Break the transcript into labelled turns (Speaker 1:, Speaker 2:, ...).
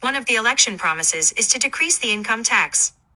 Speaker 1: One of the election promises is to decrease the income tax.